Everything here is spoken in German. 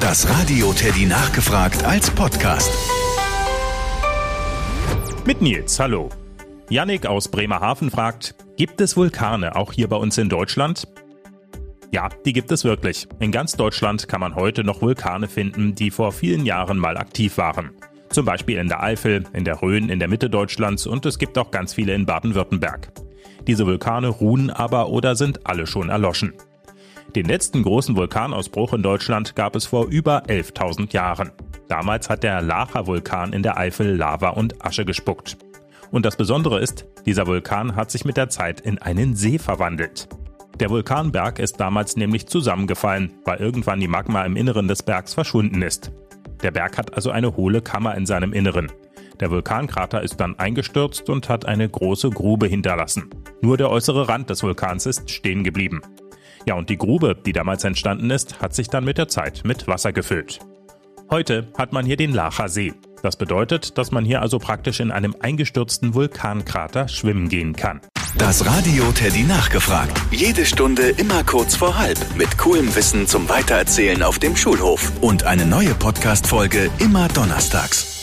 Das Radio Teddy nachgefragt als Podcast. Mit Nils, hallo. Yannick aus Bremerhaven fragt, gibt es Vulkane auch hier bei uns in Deutschland? Ja, die gibt es wirklich. In ganz Deutschland kann man heute noch Vulkane finden, die vor vielen Jahren mal aktiv waren. Zum Beispiel in der Eifel, in der Rhön, in der Mitte Deutschlands und es gibt auch ganz viele in Baden-Württemberg. Diese Vulkane ruhen aber oder sind alle schon erloschen. Den letzten großen Vulkanausbruch in Deutschland gab es vor über 11.000 Jahren. Damals hat der Lacha-Vulkan in der Eifel Lava und Asche gespuckt. Und das Besondere ist, dieser Vulkan hat sich mit der Zeit in einen See verwandelt. Der Vulkanberg ist damals nämlich zusammengefallen, weil irgendwann die Magma im Inneren des Bergs verschwunden ist. Der Berg hat also eine hohle Kammer in seinem Inneren. Der Vulkankrater ist dann eingestürzt und hat eine große Grube hinterlassen. Nur der äußere Rand des Vulkans ist stehen geblieben. Ja, und die Grube, die damals entstanden ist, hat sich dann mit der Zeit mit Wasser gefüllt. Heute hat man hier den Lacher See. Das bedeutet, dass man hier also praktisch in einem eingestürzten Vulkankrater schwimmen gehen kann. Das Radio Teddy nachgefragt. Jede Stunde immer kurz vor halb. Mit coolem Wissen zum Weitererzählen auf dem Schulhof. Und eine neue Podcast-Folge immer donnerstags.